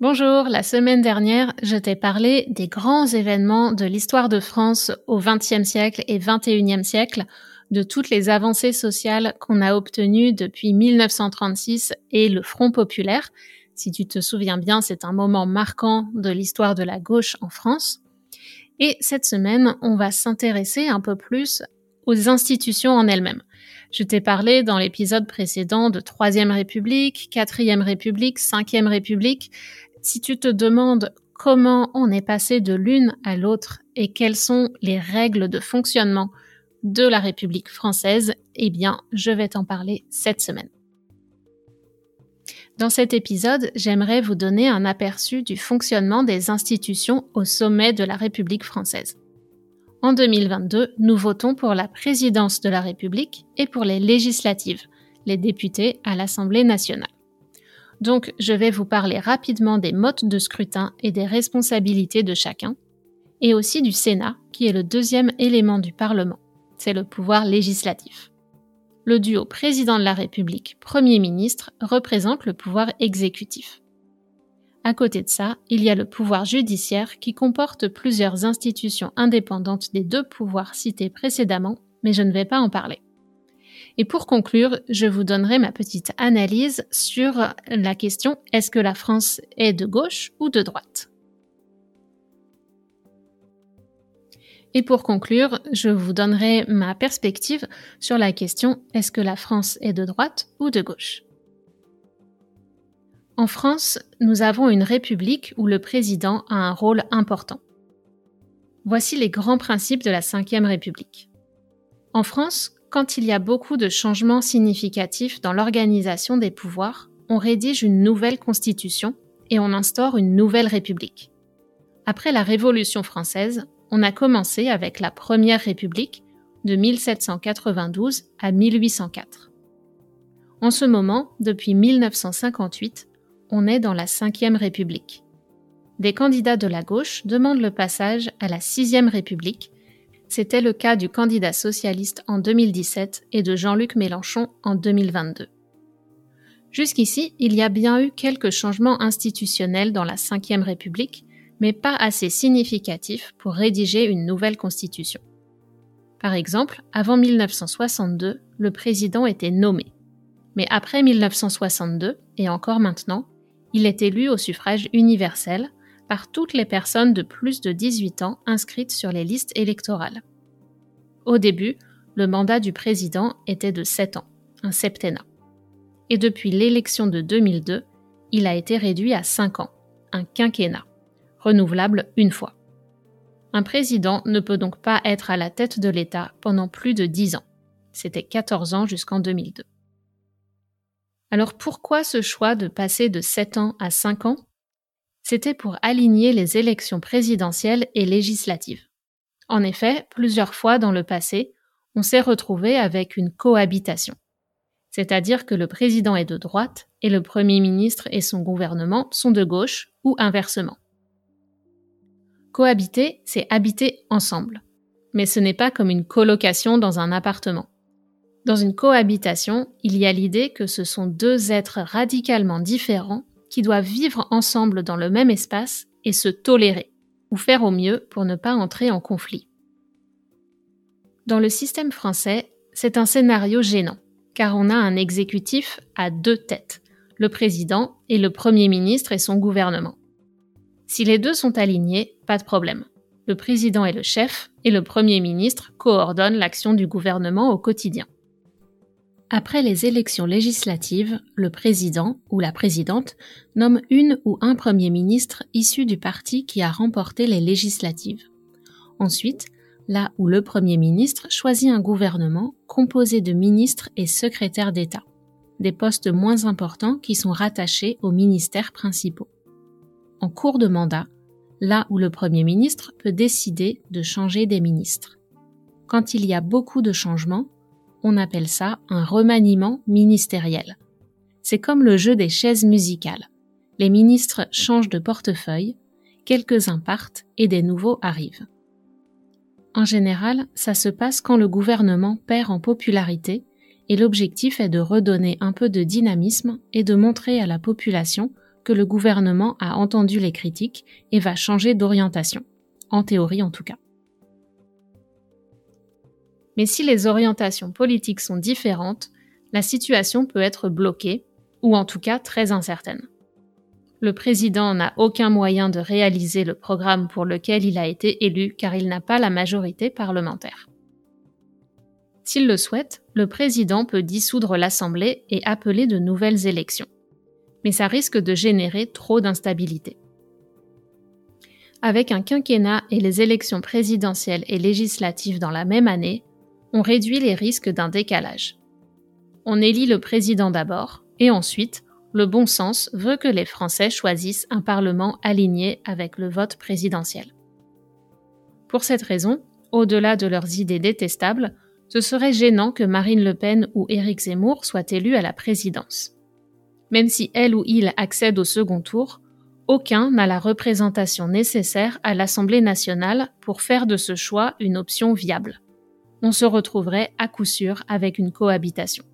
Bonjour, la semaine dernière, je t'ai parlé des grands événements de l'histoire de France au XXe siècle et XXIe siècle, de toutes les avancées sociales qu'on a obtenues depuis 1936 et le Front populaire. Si tu te souviens bien, c'est un moment marquant de l'histoire de la gauche en France. Et cette semaine, on va s'intéresser un peu plus aux institutions en elles-mêmes. Je t'ai parlé dans l'épisode précédent de Troisième République, Quatrième République, Cinquième République. Si tu te demandes comment on est passé de l'une à l'autre et quelles sont les règles de fonctionnement de la République française, eh bien, je vais t'en parler cette semaine. Dans cet épisode, j'aimerais vous donner un aperçu du fonctionnement des institutions au sommet de la République française. En 2022, nous votons pour la présidence de la République et pour les législatives, les députés à l'Assemblée nationale. Donc, je vais vous parler rapidement des modes de scrutin et des responsabilités de chacun, et aussi du Sénat, qui est le deuxième élément du Parlement. C'est le pouvoir législatif. Le duo président de la République, Premier ministre, représente le pouvoir exécutif. À côté de ça, il y a le pouvoir judiciaire qui comporte plusieurs institutions indépendantes des deux pouvoirs cités précédemment, mais je ne vais pas en parler. Et pour conclure, je vous donnerai ma petite analyse sur la question est-ce que la France est de gauche ou de droite? Et pour conclure, je vous donnerai ma perspective sur la question est-ce que la France est de droite ou de gauche? En France, nous avons une république où le président a un rôle important. Voici les grands principes de la Ve République. En France, quand il y a beaucoup de changements significatifs dans l'organisation des pouvoirs, on rédige une nouvelle constitution et on instaure une nouvelle république. Après la Révolution française, on a commencé avec la Première République de 1792 à 1804. En ce moment, depuis 1958, on est dans la Cinquième République. Des candidats de la gauche demandent le passage à la Sixième République c'était le cas du candidat socialiste en 2017 et de Jean-Luc Mélenchon en 2022. Jusqu'ici, il y a bien eu quelques changements institutionnels dans la Ve République, mais pas assez significatifs pour rédiger une nouvelle constitution. Par exemple, avant 1962, le président était nommé. Mais après 1962, et encore maintenant, il est élu au suffrage universel, par toutes les personnes de plus de 18 ans inscrites sur les listes électorales. Au début, le mandat du président était de 7 ans, un septennat. Et depuis l'élection de 2002, il a été réduit à 5 ans, un quinquennat, renouvelable une fois. Un président ne peut donc pas être à la tête de l'État pendant plus de 10 ans. C'était 14 ans jusqu'en 2002. Alors pourquoi ce choix de passer de 7 ans à 5 ans? C'était pour aligner les élections présidentielles et législatives. En effet, plusieurs fois dans le passé, on s'est retrouvé avec une cohabitation. C'est-à-dire que le président est de droite et le Premier ministre et son gouvernement sont de gauche ou inversement. Cohabiter, c'est habiter ensemble. mais ce n'est pas comme une colocation dans un appartement. Dans une cohabitation, il y a l'idée que ce sont deux êtres radicalement différents qui doivent vivre ensemble dans le même espace et se tolérer, ou faire au mieux pour ne pas entrer en conflit. Dans le système français, c'est un scénario gênant, car on a un exécutif à deux têtes, le président et le Premier ministre et son gouvernement. Si les deux sont alignés, pas de problème. Le président est le chef et le Premier ministre coordonne l'action du gouvernement au quotidien. Après les élections législatives, le président ou la présidente nomme une ou un Premier ministre issu du parti qui a remporté les législatives. Ensuite, là où le Premier ministre choisit un gouvernement composé de ministres et secrétaires d'État, des postes moins importants qui sont rattachés aux ministères principaux. En cours de mandat, là où le Premier ministre peut décider de changer des ministres. Quand il y a beaucoup de changements, on appelle ça un remaniement ministériel. C'est comme le jeu des chaises musicales. Les ministres changent de portefeuille, quelques-uns partent et des nouveaux arrivent. En général, ça se passe quand le gouvernement perd en popularité et l'objectif est de redonner un peu de dynamisme et de montrer à la population que le gouvernement a entendu les critiques et va changer d'orientation, en théorie en tout cas. Mais si les orientations politiques sont différentes, la situation peut être bloquée, ou en tout cas très incertaine. Le président n'a aucun moyen de réaliser le programme pour lequel il a été élu car il n'a pas la majorité parlementaire. S'il le souhaite, le président peut dissoudre l'Assemblée et appeler de nouvelles élections. Mais ça risque de générer trop d'instabilité. Avec un quinquennat et les élections présidentielles et législatives dans la même année, on réduit les risques d'un décalage. On élit le président d'abord, et ensuite, le bon sens veut que les Français choisissent un Parlement aligné avec le vote présidentiel. Pour cette raison, au-delà de leurs idées détestables, ce serait gênant que Marine Le Pen ou Éric Zemmour soient élus à la présidence. Même si elle ou il accède au second tour, aucun n'a la représentation nécessaire à l'Assemblée nationale pour faire de ce choix une option viable on se retrouverait à coup sûr avec une cohabitation.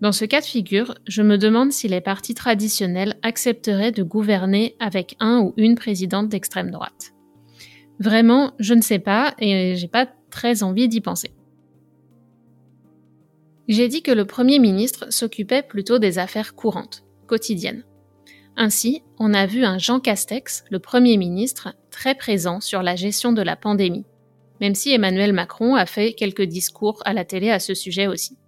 Dans ce cas de figure, je me demande si les partis traditionnels accepteraient de gouverner avec un ou une présidente d'extrême droite. Vraiment, je ne sais pas et j'ai pas très envie d'y penser. J'ai dit que le Premier ministre s'occupait plutôt des affaires courantes, quotidiennes. Ainsi, on a vu un Jean Castex, le Premier ministre, très présent sur la gestion de la pandémie, même si Emmanuel Macron a fait quelques discours à la télé à ce sujet aussi.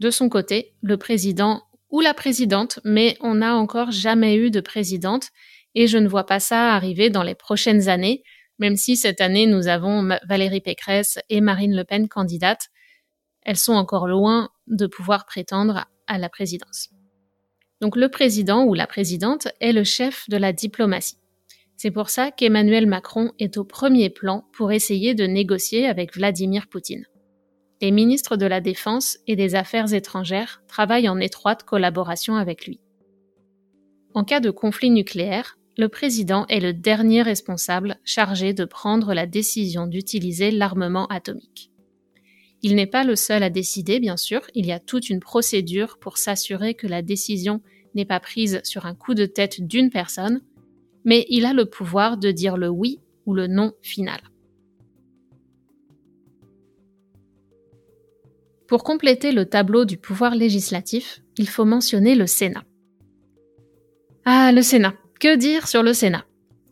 De son côté, le président ou la présidente, mais on n'a encore jamais eu de présidente et je ne vois pas ça arriver dans les prochaines années, même si cette année nous avons Valérie Pécresse et Marine Le Pen candidates, elles sont encore loin de pouvoir prétendre à la présidence. Donc le président ou la présidente est le chef de la diplomatie. C'est pour ça qu'Emmanuel Macron est au premier plan pour essayer de négocier avec Vladimir Poutine. Les ministres de la Défense et des Affaires étrangères travaillent en étroite collaboration avec lui. En cas de conflit nucléaire, le président est le dernier responsable chargé de prendre la décision d'utiliser l'armement atomique. Il n'est pas le seul à décider, bien sûr, il y a toute une procédure pour s'assurer que la décision n'est pas prise sur un coup de tête d'une personne, mais il a le pouvoir de dire le oui ou le non final. Pour compléter le tableau du pouvoir législatif, il faut mentionner le Sénat. Ah, le Sénat. Que dire sur le Sénat?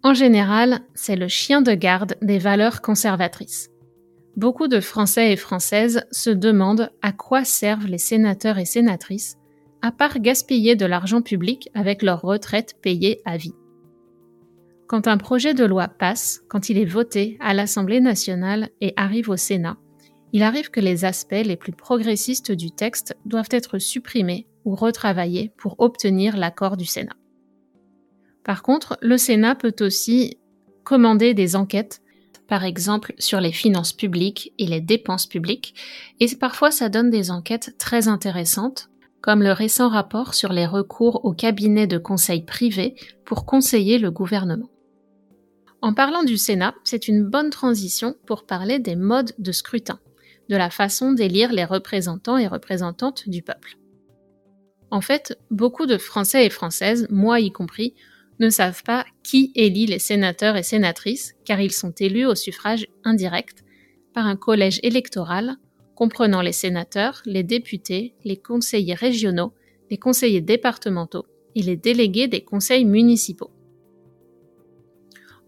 En général, c'est le chien de garde des valeurs conservatrices. Beaucoup de Français et Françaises se demandent à quoi servent les sénateurs et sénatrices, à part gaspiller de l'argent public avec leur retraite payée à vie. Quand un projet de loi passe, quand il est voté à l'Assemblée nationale et arrive au Sénat, il arrive que les aspects les plus progressistes du texte doivent être supprimés ou retravaillés pour obtenir l'accord du Sénat. Par contre, le Sénat peut aussi commander des enquêtes, par exemple sur les finances publiques et les dépenses publiques, et parfois ça donne des enquêtes très intéressantes, comme le récent rapport sur les recours au cabinet de conseil privé pour conseiller le gouvernement. En parlant du Sénat, c'est une bonne transition pour parler des modes de scrutin, de la façon d'élire les représentants et représentantes du peuple. En fait, beaucoup de Français et Françaises, moi y compris, ne savent pas qui élit les sénateurs et sénatrices, car ils sont élus au suffrage indirect par un collège électoral comprenant les sénateurs, les députés, les conseillers régionaux, les conseillers départementaux et les délégués des conseils municipaux.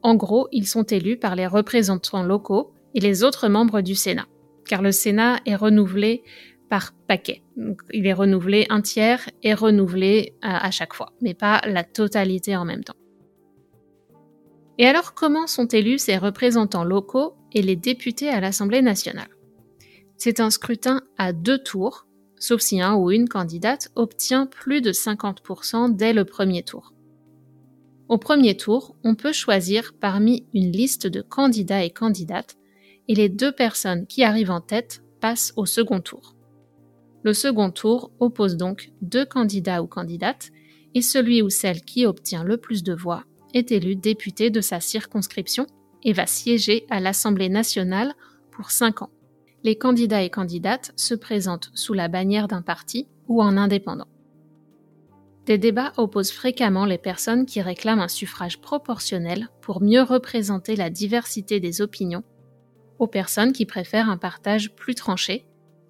En gros, ils sont élus par les représentants locaux et les autres membres du Sénat, car le Sénat est renouvelé par paquet. il est renouvelé un tiers et renouvelé à, à chaque fois, mais pas la totalité en même temps. Et alors, comment sont élus ces représentants locaux et les députés à l'Assemblée nationale? C'est un scrutin à deux tours, sauf si un ou une candidate obtient plus de 50% dès le premier tour. Au premier tour, on peut choisir parmi une liste de candidats et candidates, et les deux personnes qui arrivent en tête passent au second tour. Le second tour oppose donc deux candidats ou candidates, et celui ou celle qui obtient le plus de voix est élu député de sa circonscription et va siéger à l'Assemblée nationale pour cinq ans. Les candidats et candidates se présentent sous la bannière d'un parti ou en indépendant. Des débats opposent fréquemment les personnes qui réclament un suffrage proportionnel pour mieux représenter la diversité des opinions aux personnes qui préfèrent un partage plus tranché,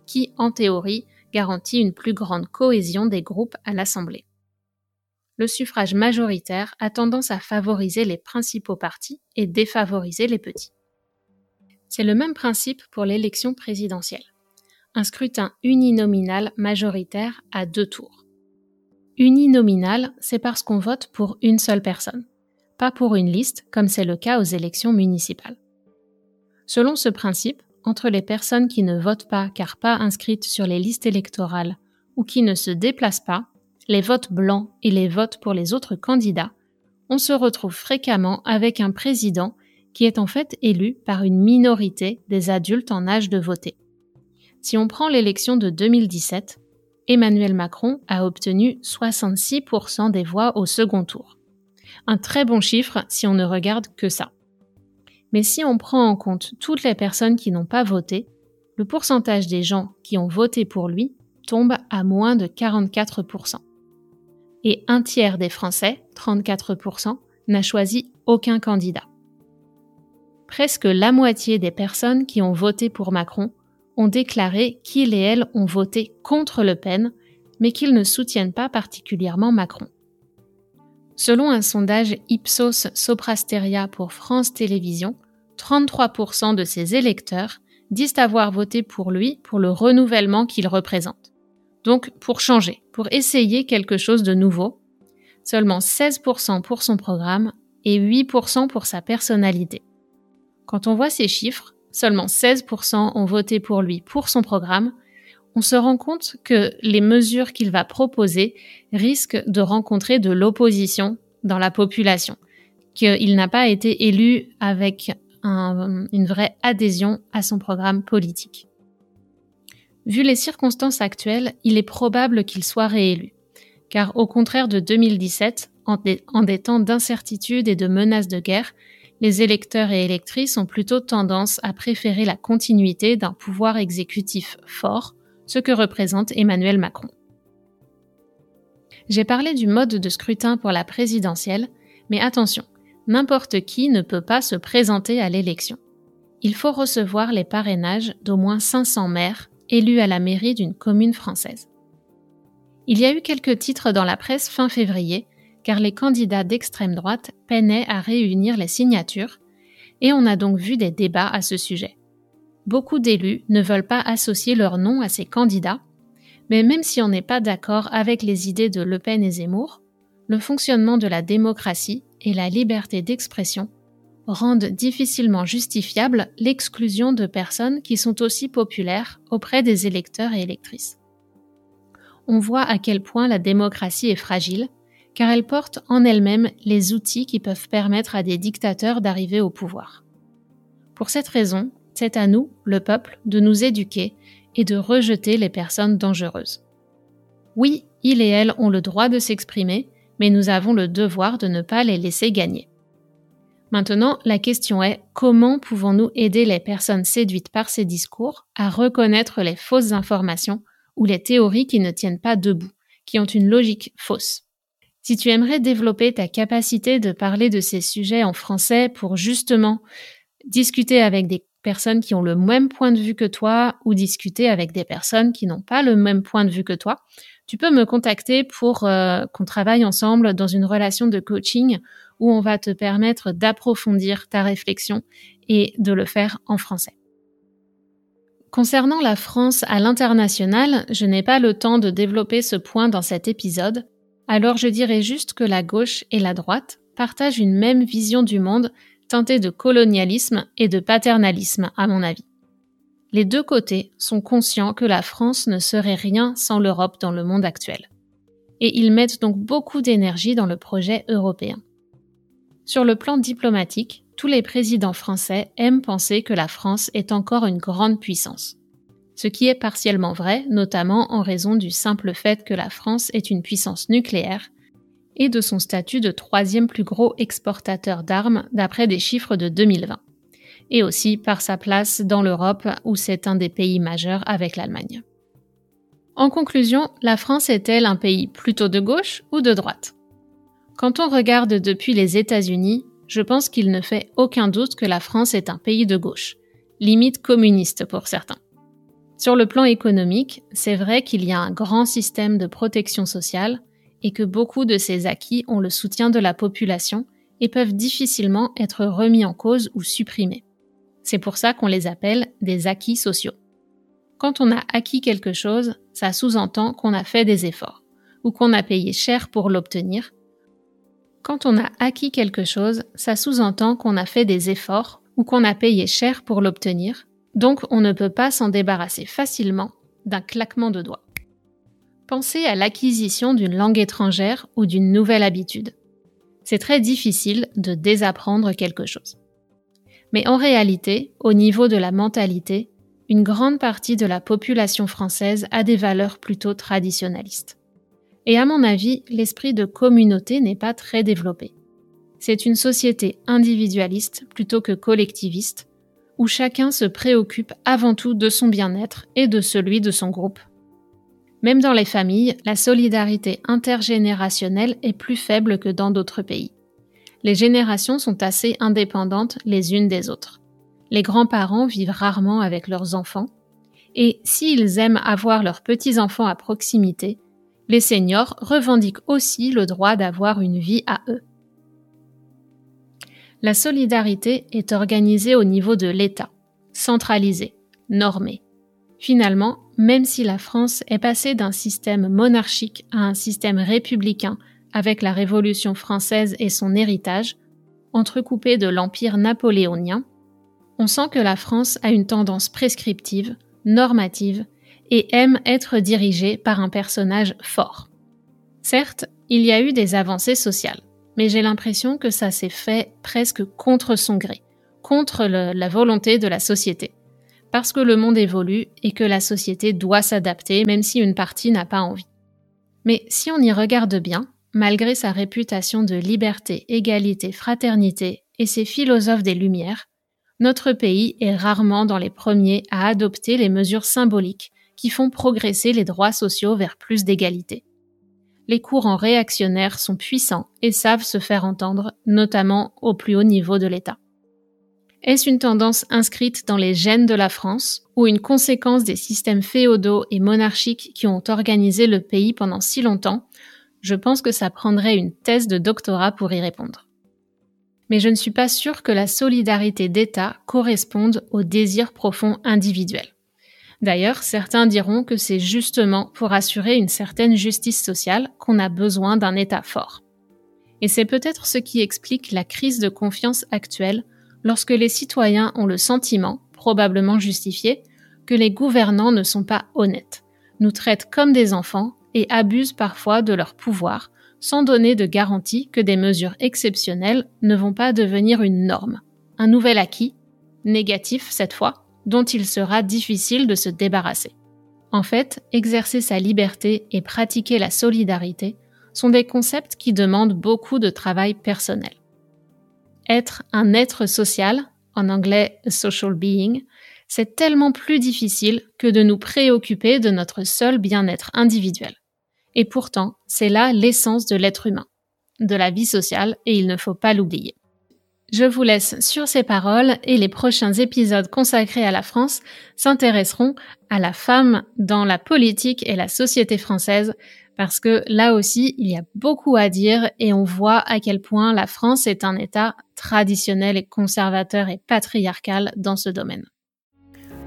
qui, en théorie, garantit une plus grande cohésion des groupes à l'Assemblée. Le suffrage majoritaire a tendance à favoriser les principaux partis et défavoriser les petits. C'est le même principe pour l'élection présidentielle. Un scrutin uninominal majoritaire à deux tours. Uninominal, c'est parce qu'on vote pour une seule personne, pas pour une liste comme c'est le cas aux élections municipales. Selon ce principe, entre les personnes qui ne votent pas car pas inscrites sur les listes électorales ou qui ne se déplacent pas, les votes blancs et les votes pour les autres candidats, on se retrouve fréquemment avec un président qui est en fait élu par une minorité des adultes en âge de voter. Si on prend l'élection de 2017, Emmanuel Macron a obtenu 66% des voix au second tour. Un très bon chiffre si on ne regarde que ça. Mais si on prend en compte toutes les personnes qui n'ont pas voté, le pourcentage des gens qui ont voté pour lui tombe à moins de 44%. Et un tiers des Français, 34%, n'a choisi aucun candidat. Presque la moitié des personnes qui ont voté pour Macron ont déclaré qu'ils et elles ont voté contre Le Pen, mais qu'ils ne soutiennent pas particulièrement Macron. Selon un sondage Ipsos Soprasteria pour France Télévisions, 33% de ses électeurs disent avoir voté pour lui pour le renouvellement qu'il représente. Donc pour changer, pour essayer quelque chose de nouveau. Seulement 16% pour son programme et 8% pour sa personnalité. Quand on voit ces chiffres, seulement 16% ont voté pour lui pour son programme, on se rend compte que les mesures qu'il va proposer risquent de rencontrer de l'opposition dans la population, qu'il n'a pas été élu avec une vraie adhésion à son programme politique. Vu les circonstances actuelles, il est probable qu'il soit réélu, car au contraire de 2017, en des, en des temps d'incertitude et de menaces de guerre, les électeurs et électrices ont plutôt tendance à préférer la continuité d'un pouvoir exécutif fort, ce que représente Emmanuel Macron. J'ai parlé du mode de scrutin pour la présidentielle, mais attention, n'importe qui ne peut pas se présenter à l'élection. Il faut recevoir les parrainages d'au moins 500 maires élus à la mairie d'une commune française. Il y a eu quelques titres dans la presse fin février, car les candidats d'extrême droite peinaient à réunir les signatures, et on a donc vu des débats à ce sujet. Beaucoup d'élus ne veulent pas associer leur nom à ces candidats, mais même si on n'est pas d'accord avec les idées de Le Pen et Zemmour, le fonctionnement de la démocratie et la liberté d'expression rendent difficilement justifiable l'exclusion de personnes qui sont aussi populaires auprès des électeurs et électrices. On voit à quel point la démocratie est fragile, car elle porte en elle-même les outils qui peuvent permettre à des dictateurs d'arriver au pouvoir. Pour cette raison, c'est à nous, le peuple, de nous éduquer et de rejeter les personnes dangereuses. Oui, ils et elles ont le droit de s'exprimer, mais nous avons le devoir de ne pas les laisser gagner. Maintenant, la question est comment pouvons-nous aider les personnes séduites par ces discours à reconnaître les fausses informations ou les théories qui ne tiennent pas debout, qui ont une logique fausse? Si tu aimerais développer ta capacité de parler de ces sujets en français pour justement discuter avec des personnes qui ont le même point de vue que toi ou discuter avec des personnes qui n'ont pas le même point de vue que toi, tu peux me contacter pour euh, qu'on travaille ensemble dans une relation de coaching où on va te permettre d'approfondir ta réflexion et de le faire en français. Concernant la France à l'international, je n'ai pas le temps de développer ce point dans cet épisode, alors je dirais juste que la gauche et la droite partagent une même vision du monde teintée de colonialisme et de paternalisme, à mon avis. Les deux côtés sont conscients que la France ne serait rien sans l'Europe dans le monde actuel. Et ils mettent donc beaucoup d'énergie dans le projet européen. Sur le plan diplomatique, tous les présidents français aiment penser que la France est encore une grande puissance. Ce qui est partiellement vrai, notamment en raison du simple fait que la France est une puissance nucléaire et de son statut de troisième plus gros exportateur d'armes d'après des chiffres de 2020, et aussi par sa place dans l'Europe où c'est un des pays majeurs avec l'Allemagne. En conclusion, la France est-elle un pays plutôt de gauche ou de droite? Quand on regarde depuis les États-Unis, je pense qu'il ne fait aucun doute que la France est un pays de gauche, limite communiste pour certains. Sur le plan économique, c'est vrai qu'il y a un grand système de protection sociale, et que beaucoup de ces acquis ont le soutien de la population et peuvent difficilement être remis en cause ou supprimés. C'est pour ça qu'on les appelle des acquis sociaux. Quand on a acquis quelque chose, ça sous-entend qu'on a fait des efforts, ou qu'on a payé cher pour l'obtenir. Quand on a acquis quelque chose, ça sous-entend qu'on a fait des efforts, ou qu'on a payé cher pour l'obtenir, donc on ne peut pas s'en débarrasser facilement d'un claquement de doigts. Pensez à l'acquisition d'une langue étrangère ou d'une nouvelle habitude. C'est très difficile de désapprendre quelque chose. Mais en réalité, au niveau de la mentalité, une grande partie de la population française a des valeurs plutôt traditionnalistes. Et à mon avis, l'esprit de communauté n'est pas très développé. C'est une société individualiste plutôt que collectiviste, où chacun se préoccupe avant tout de son bien-être et de celui de son groupe même dans les familles, la solidarité intergénérationnelle est plus faible que dans d'autres pays. Les générations sont assez indépendantes les unes des autres. Les grands-parents vivent rarement avec leurs enfants, et s'ils aiment avoir leurs petits-enfants à proximité, les seniors revendiquent aussi le droit d'avoir une vie à eux. La solidarité est organisée au niveau de l'État, centralisée, normée. Finalement, même si la France est passée d'un système monarchique à un système républicain avec la Révolution française et son héritage, entrecoupé de l'Empire napoléonien, on sent que la France a une tendance prescriptive, normative, et aime être dirigée par un personnage fort. Certes, il y a eu des avancées sociales, mais j'ai l'impression que ça s'est fait presque contre son gré, contre la volonté de la société parce que le monde évolue et que la société doit s'adapter même si une partie n'a pas envie. Mais si on y regarde bien, malgré sa réputation de liberté, égalité, fraternité et ses philosophes des Lumières, notre pays est rarement dans les premiers à adopter les mesures symboliques qui font progresser les droits sociaux vers plus d'égalité. Les courants réactionnaires sont puissants et savent se faire entendre, notamment au plus haut niveau de l'État. Est-ce une tendance inscrite dans les gènes de la France ou une conséquence des systèmes féodaux et monarchiques qui ont organisé le pays pendant si longtemps? Je pense que ça prendrait une thèse de doctorat pour y répondre. Mais je ne suis pas sûre que la solidarité d'État corresponde au désir profond individuel. D'ailleurs, certains diront que c'est justement pour assurer une certaine justice sociale qu'on a besoin d'un État fort. Et c'est peut-être ce qui explique la crise de confiance actuelle lorsque les citoyens ont le sentiment, probablement justifié, que les gouvernants ne sont pas honnêtes, nous traitent comme des enfants et abusent parfois de leur pouvoir, sans donner de garantie que des mesures exceptionnelles ne vont pas devenir une norme, un nouvel acquis, négatif cette fois, dont il sera difficile de se débarrasser. En fait, exercer sa liberté et pratiquer la solidarité sont des concepts qui demandent beaucoup de travail personnel. être un être social, en anglais social being, c'est tellement plus difficile que de nous préoccuper de notre seul bien-être individuel. Et pourtant, c'est là l'essence de l'être humain, de la vie sociale, et il ne faut pas l'oublier. Je vous laisse sur ces paroles et les prochains épisodes consacrés à la France s'intéresseront à la femme dans la politique et la société française parce que là aussi, il y a beaucoup à dire et on voit à quel point la France est un État traditionnel et conservateur et patriarcal dans ce domaine.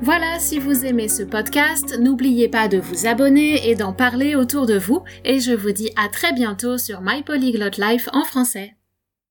Voilà, si vous aimez ce podcast, n'oubliez pas de vous abonner et d'en parler autour de vous et je vous dis à très bientôt sur My Polyglot Life en français.